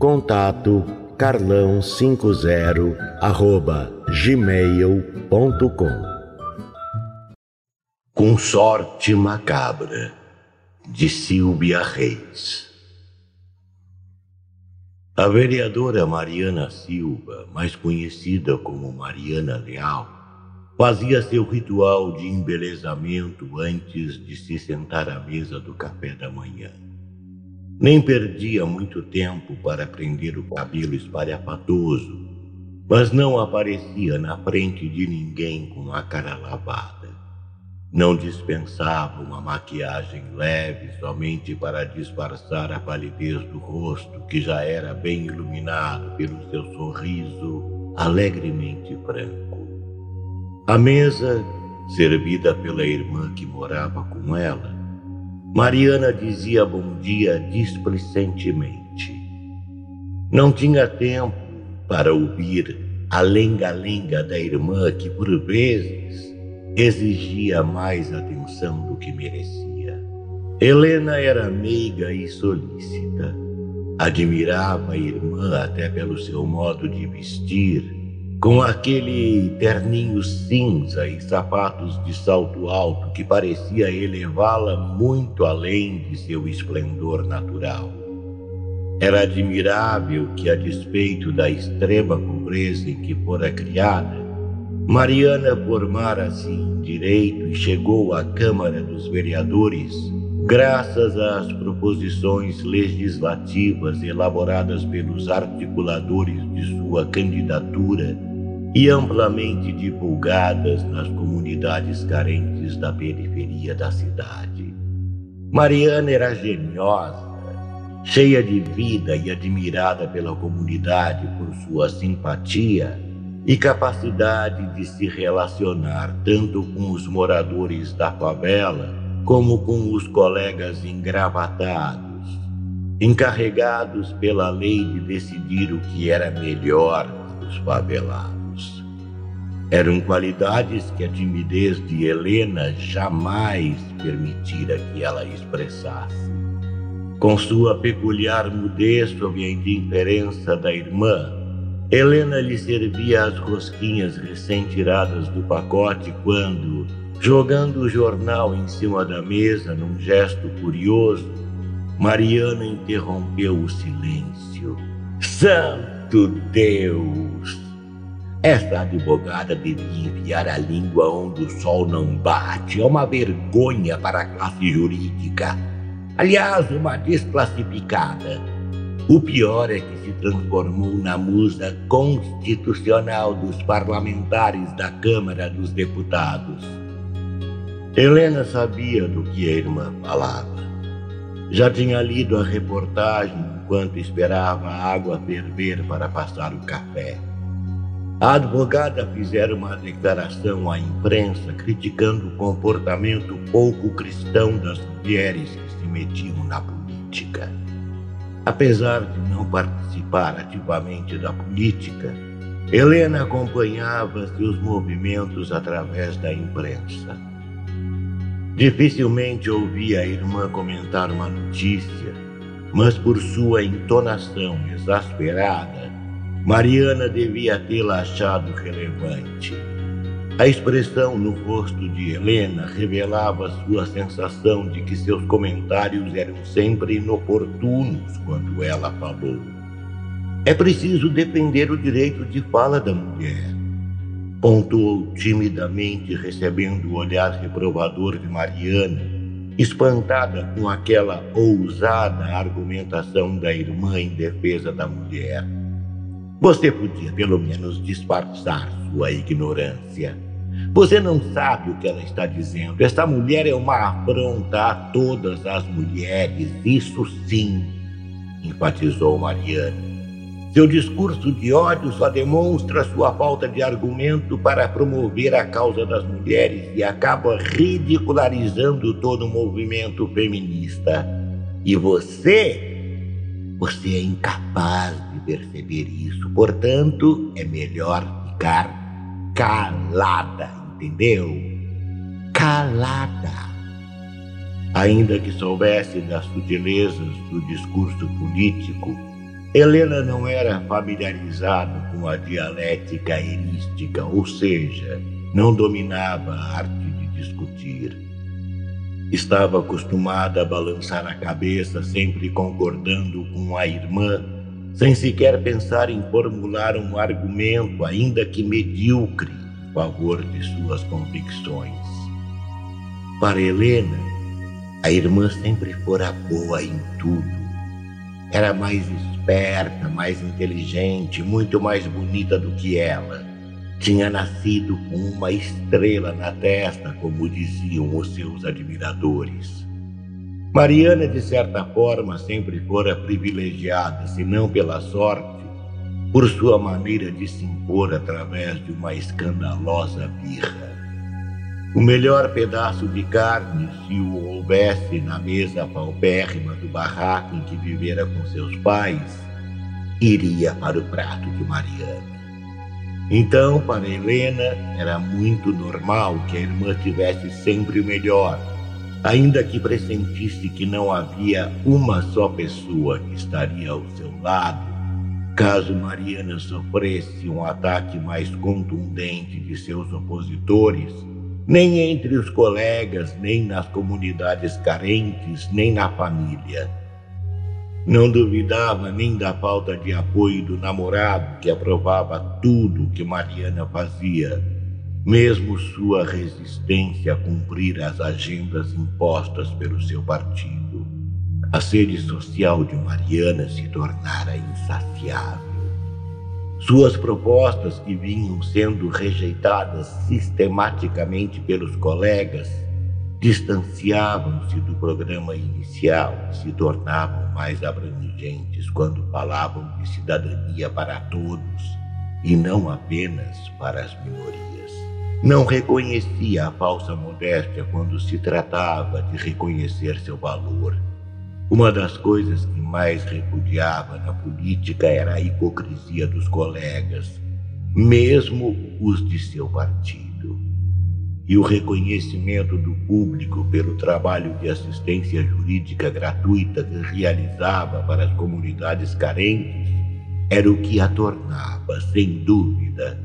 Contato carlão50 arroba gmail.com Com sorte macabra de Silvia Reis A vereadora Mariana Silva, mais conhecida como Mariana Leal, fazia seu ritual de embelezamento antes de se sentar à mesa do café da manhã. Nem perdia muito tempo para prender o cabelo espalhafatoso, mas não aparecia na frente de ninguém com a cara lavada. Não dispensava uma maquiagem leve somente para disfarçar a palidez do rosto, que já era bem iluminado pelo seu sorriso alegremente franco. A mesa, servida pela irmã que morava com ela, Mariana dizia bom dia displicentemente. Não tinha tempo para ouvir a lenga-lenga da irmã que, por vezes, exigia mais atenção do que merecia. Helena era meiga e solícita. Admirava a irmã até pelo seu modo de vestir com aquele terninho cinza e sapatos de salto alto que parecia elevá-la muito além de seu esplendor natural. Era admirável que, a despeito da extrema pobreza em que fora criada, Mariana formara-se em direito e chegou à Câmara dos Vereadores graças às proposições legislativas elaboradas pelos articuladores de sua candidatura e amplamente divulgadas nas comunidades carentes da periferia da cidade. Mariana era geniosa, cheia de vida e admirada pela comunidade por sua simpatia e capacidade de se relacionar tanto com os moradores da favela como com os colegas engravatados, encarregados pela lei de decidir o que era melhor para os favelados. Eram qualidades que a timidez de Helena jamais permitira que ela expressasse. Com sua peculiar mudez sob a indiferença da irmã, Helena lhe servia as rosquinhas recém-tiradas do pacote quando, jogando o jornal em cima da mesa num gesto curioso, Mariana interrompeu o silêncio. Santo Deus! Essa advogada devia enfiar a língua onde o sol não bate. É uma vergonha para a classe jurídica. Aliás, uma desclassificada. O pior é que se transformou na musa constitucional dos parlamentares da Câmara dos Deputados. Helena sabia do que a irmã falava. Já tinha lido a reportagem enquanto esperava a água ferver para passar o café. A advogada fizera uma declaração à imprensa criticando o comportamento pouco cristão das mulheres que se metiam na política. Apesar de não participar ativamente da política, Helena acompanhava seus movimentos através da imprensa. Dificilmente ouvia a irmã comentar uma notícia, mas por sua entonação exasperada, Mariana devia tê-la achado relevante. A expressão no rosto de Helena revelava sua sensação de que seus comentários eram sempre inoportunos quando ela falou. É preciso defender o direito de fala da mulher. Pontuou timidamente, recebendo o olhar reprovador de Mariana, espantada com aquela ousada argumentação da irmã em defesa da mulher. Você podia pelo menos disfarçar sua ignorância. Você não sabe o que ela está dizendo. Esta mulher é uma afronta a todas as mulheres, isso sim, enfatizou Mariana. Seu discurso de ódio só demonstra sua falta de argumento para promover a causa das mulheres e acaba ridicularizando todo o movimento feminista. E você, você é incapaz perceber isso. Portanto, é melhor ficar calada, entendeu? Calada. Ainda que soubesse das sutilezas do discurso político, Helena não era familiarizada com a dialética erística, ou seja, não dominava a arte de discutir. Estava acostumada a balançar a cabeça, sempre concordando com a irmã, sem sequer pensar em formular um argumento, ainda que medíocre, a favor de suas convicções. Para Helena, a irmã sempre fora boa em tudo. Era mais esperta, mais inteligente, muito mais bonita do que ela. Tinha nascido com uma estrela na testa, como diziam os seus admiradores. Mariana, de certa forma, sempre fora privilegiada, se não pela sorte, por sua maneira de se impor através de uma escandalosa birra. O melhor pedaço de carne, se o houvesse na mesa paupérrima do barraco em que vivera com seus pais, iria para o prato de Mariana. Então, para Helena, era muito normal que a irmã tivesse sempre o melhor, ainda que pressentisse que não havia uma só pessoa que estaria ao seu lado, caso Mariana sofresse um ataque mais contundente de seus opositores nem entre os colegas, nem nas comunidades carentes, nem na família. Não duvidava nem da falta de apoio do namorado que aprovava tudo o que Mariana fazia, mesmo sua resistência a cumprir as agendas impostas pelo seu partido. A sede social de Mariana se tornara insaciável. Suas propostas, que vinham sendo rejeitadas sistematicamente pelos colegas, distanciavam-se do programa inicial e se tornavam mais abrangentes quando falavam de cidadania para todos e não apenas para as minorias. Não reconhecia a falsa modéstia quando se tratava de reconhecer seu valor uma das coisas que mais repudiava na política era a hipocrisia dos colegas, mesmo os de seu partido. E o reconhecimento do público pelo trabalho de assistência jurídica gratuita que realizava para as comunidades carentes era o que a tornava, sem dúvida,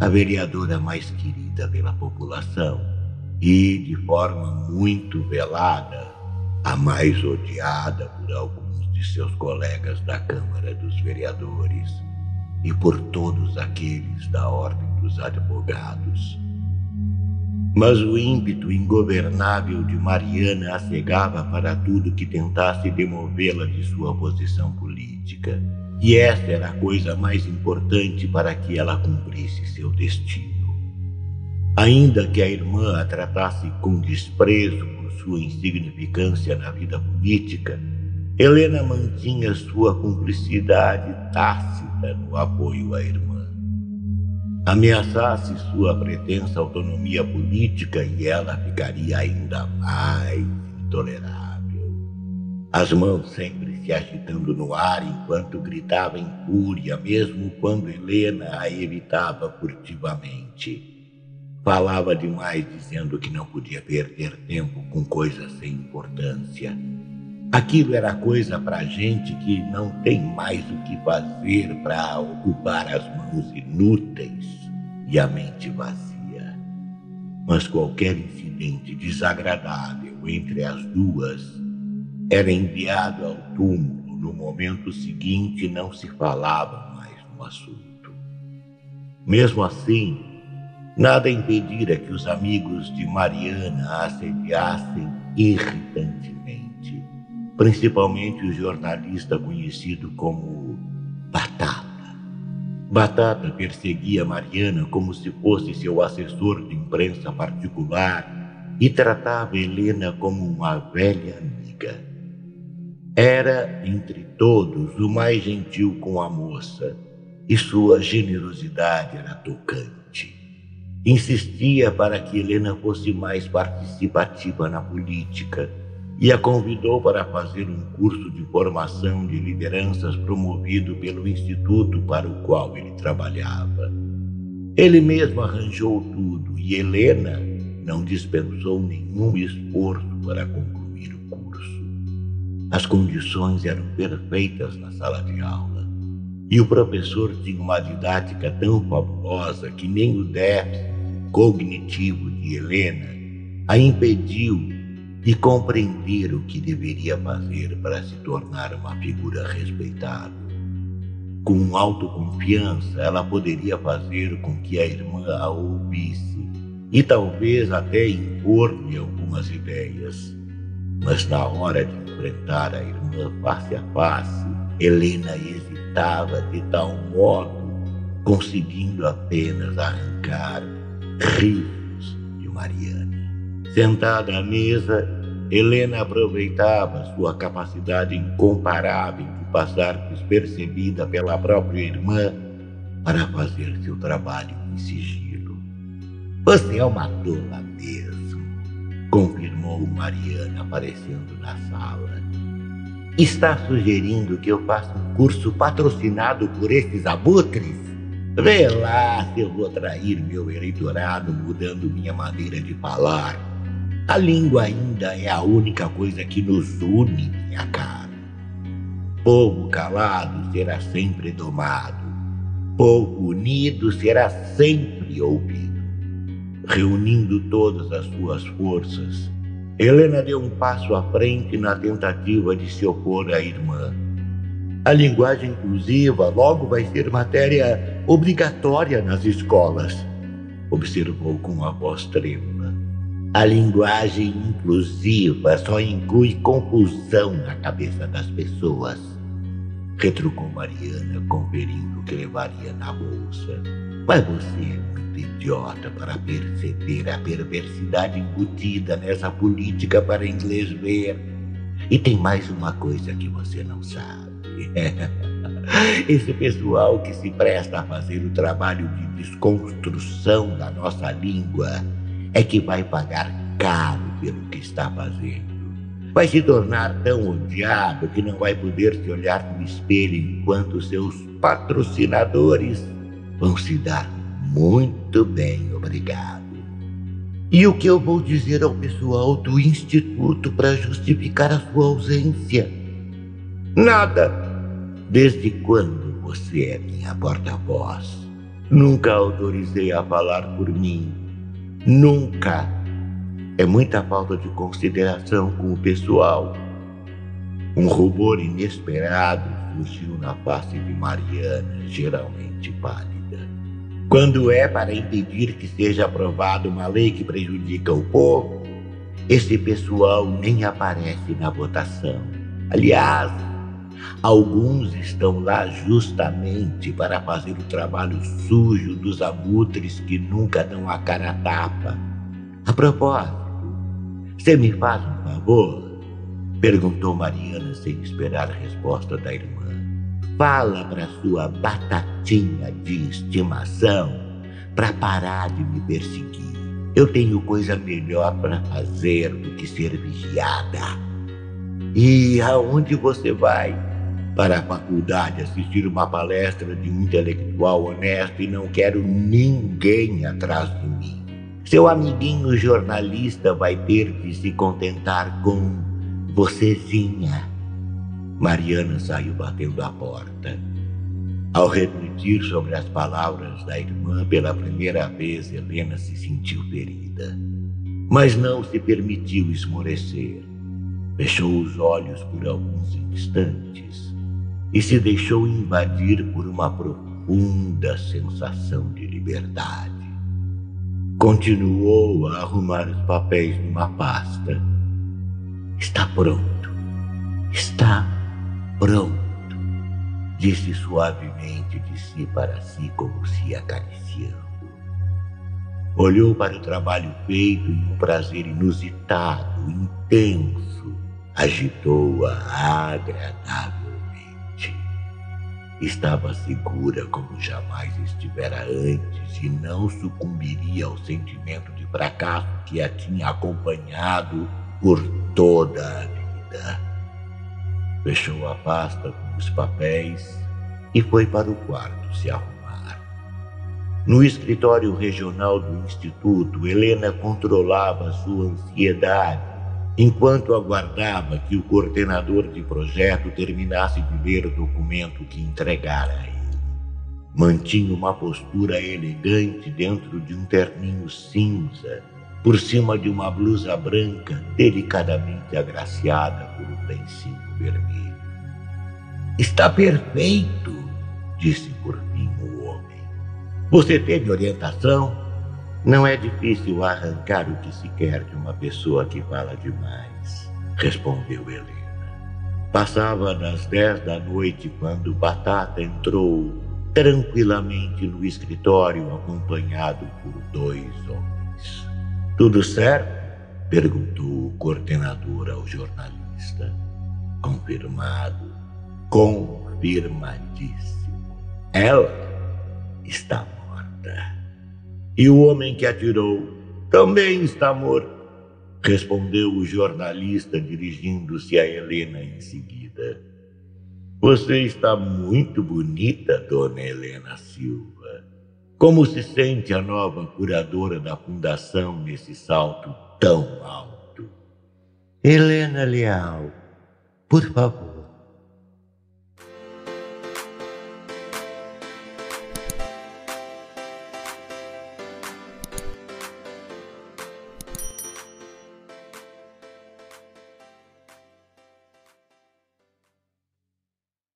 a vereadora mais querida pela população e, de forma muito velada, a mais odiada por alguns de seus colegas da Câmara dos Vereadores e por todos aqueles da Ordem dos Advogados. Mas o ímpeto ingovernável de Mariana a cegava para tudo que tentasse demovê-la de sua posição política. E essa era a coisa mais importante para que ela cumprisse seu destino. Ainda que a irmã a tratasse com desprezo sua insignificância na vida política, Helena mantinha sua cumplicidade tácita no apoio à irmã. Ameaçasse sua pretensa autonomia política e ela ficaria ainda mais intolerável. As mãos sempre se agitando no ar enquanto gritava em fúria, mesmo quando Helena a evitava furtivamente. Falava demais, dizendo que não podia perder tempo com coisas sem importância. Aquilo era coisa para gente que não tem mais o que fazer para ocupar as mãos inúteis e a mente vazia. Mas qualquer incidente desagradável entre as duas era enviado ao túmulo. No momento seguinte, não se falava mais no assunto. Mesmo assim, Nada impedira que os amigos de Mariana a assediassem irritantemente, principalmente o jornalista conhecido como Batata. Batata perseguia Mariana como se fosse seu assessor de imprensa particular e tratava Helena como uma velha amiga. Era, entre todos, o mais gentil com a moça, e sua generosidade era tocante. Insistia para que Helena fosse mais participativa na política e a convidou para fazer um curso de formação de lideranças promovido pelo instituto para o qual ele trabalhava. Ele mesmo arranjou tudo e Helena não dispensou nenhum esforço para concluir o curso. As condições eram perfeitas na sala de aula e o professor tinha uma didática tão fabulosa que nem o déficit cognitivo de Helena a impediu e compreender o que deveria fazer para se tornar uma figura respeitada. Com autoconfiança, ela poderia fazer com que a irmã a ouvisse e talvez até impor-lhe algumas ideias. Mas na hora de enfrentar a irmã face a face, Helena hesitava de tal modo, conseguindo apenas arrancar rios de Mariana. Sentada à mesa, Helena aproveitava sua capacidade incomparável de passar despercebida pela própria irmã para fazer seu trabalho em sigilo. Você é uma tola mesmo, confirmou Mariana aparecendo na sala. Está sugerindo que eu faça um curso patrocinado por esses abutres? Vê lá se eu vou trair meu eleitorado mudando minha maneira de falar. A língua ainda é a única coisa que nos une, minha cara. Povo calado será sempre domado. Povo unido será sempre ouvido. Reunindo todas as suas forças, Helena deu um passo à frente na tentativa de se opor à irmã. A linguagem inclusiva logo vai ser matéria obrigatória nas escolas, observou com a voz trêmula. A linguagem inclusiva só inclui confusão na cabeça das pessoas. Retrucou Mariana, conferindo o que levaria na bolsa. Mas você é muito idiota para perceber a perversidade embutida nessa política para inglês ver. E tem mais uma coisa que você não sabe. Esse pessoal que se presta a fazer o trabalho de desconstrução da nossa língua é que vai pagar caro pelo que está fazendo. Vai se tornar tão odiado que não vai poder se olhar no espelho enquanto seus patrocinadores vão se dar muito bem, obrigado. E o que eu vou dizer ao pessoal do instituto para justificar a sua ausência? Nada. Desde quando você é minha porta-voz? Nunca autorizei a falar por mim Nunca. É muita falta de consideração com o pessoal. Um rubor inesperado surgiu na face de Mariana, geralmente pálida. Quando é para impedir que seja aprovada uma lei que prejudica o povo, esse pessoal nem aparece na votação. Aliás, Alguns estão lá justamente para fazer o trabalho sujo dos abutres que nunca dão a cara a tapa. A propósito, você me faz um favor? Perguntou Mariana sem esperar a resposta da irmã. Fala para sua batatinha de estimação para parar de me perseguir. Eu tenho coisa melhor para fazer do que ser vigiada. E aonde você vai? Para a faculdade assistir uma palestra de um intelectual honesto e não quero ninguém atrás de mim. Seu amiguinho jornalista vai ter que se contentar com vocêzinha. Mariana saiu batendo a porta. Ao refletir sobre as palavras da irmã pela primeira vez, Helena se sentiu ferida. Mas não se permitiu esmorecer. Fechou os olhos por alguns instantes e se deixou invadir por uma profunda sensação de liberdade. Continuou a arrumar os papéis numa pasta. Está pronto. Está pronto. Disse suavemente de si para si, como se acariciando. Olhou para o trabalho feito e um prazer inusitado, intenso, agitou-a agradavelmente. Estava segura como jamais estivera antes e não sucumbiria ao sentimento de fracasso que a tinha acompanhado por toda a vida. Fechou a pasta com os papéis e foi para o quarto se arrumar. No escritório regional do Instituto, Helena controlava sua ansiedade enquanto aguardava que o coordenador de projeto terminasse de ler o documento que entregara a ele. Mantinha uma postura elegante dentro de um terninho cinza, por cima de uma blusa branca delicadamente agraciada por um lencinho vermelho. Está perfeito, disse por fim o homem. Você teve orientação? Não é difícil arrancar o que se quer de uma pessoa que fala demais, respondeu Helena. Passava das dez da noite quando Batata entrou tranquilamente no escritório acompanhado por dois homens. Tudo certo? perguntou o coordenador ao jornalista. Confirmado, confirmadíssimo. Ela está e o homem que atirou também está morto, respondeu o jornalista, dirigindo-se a Helena em seguida. Você está muito bonita, dona Helena Silva. Como se sente a nova curadora da fundação nesse salto tão alto? Helena Leal, por favor,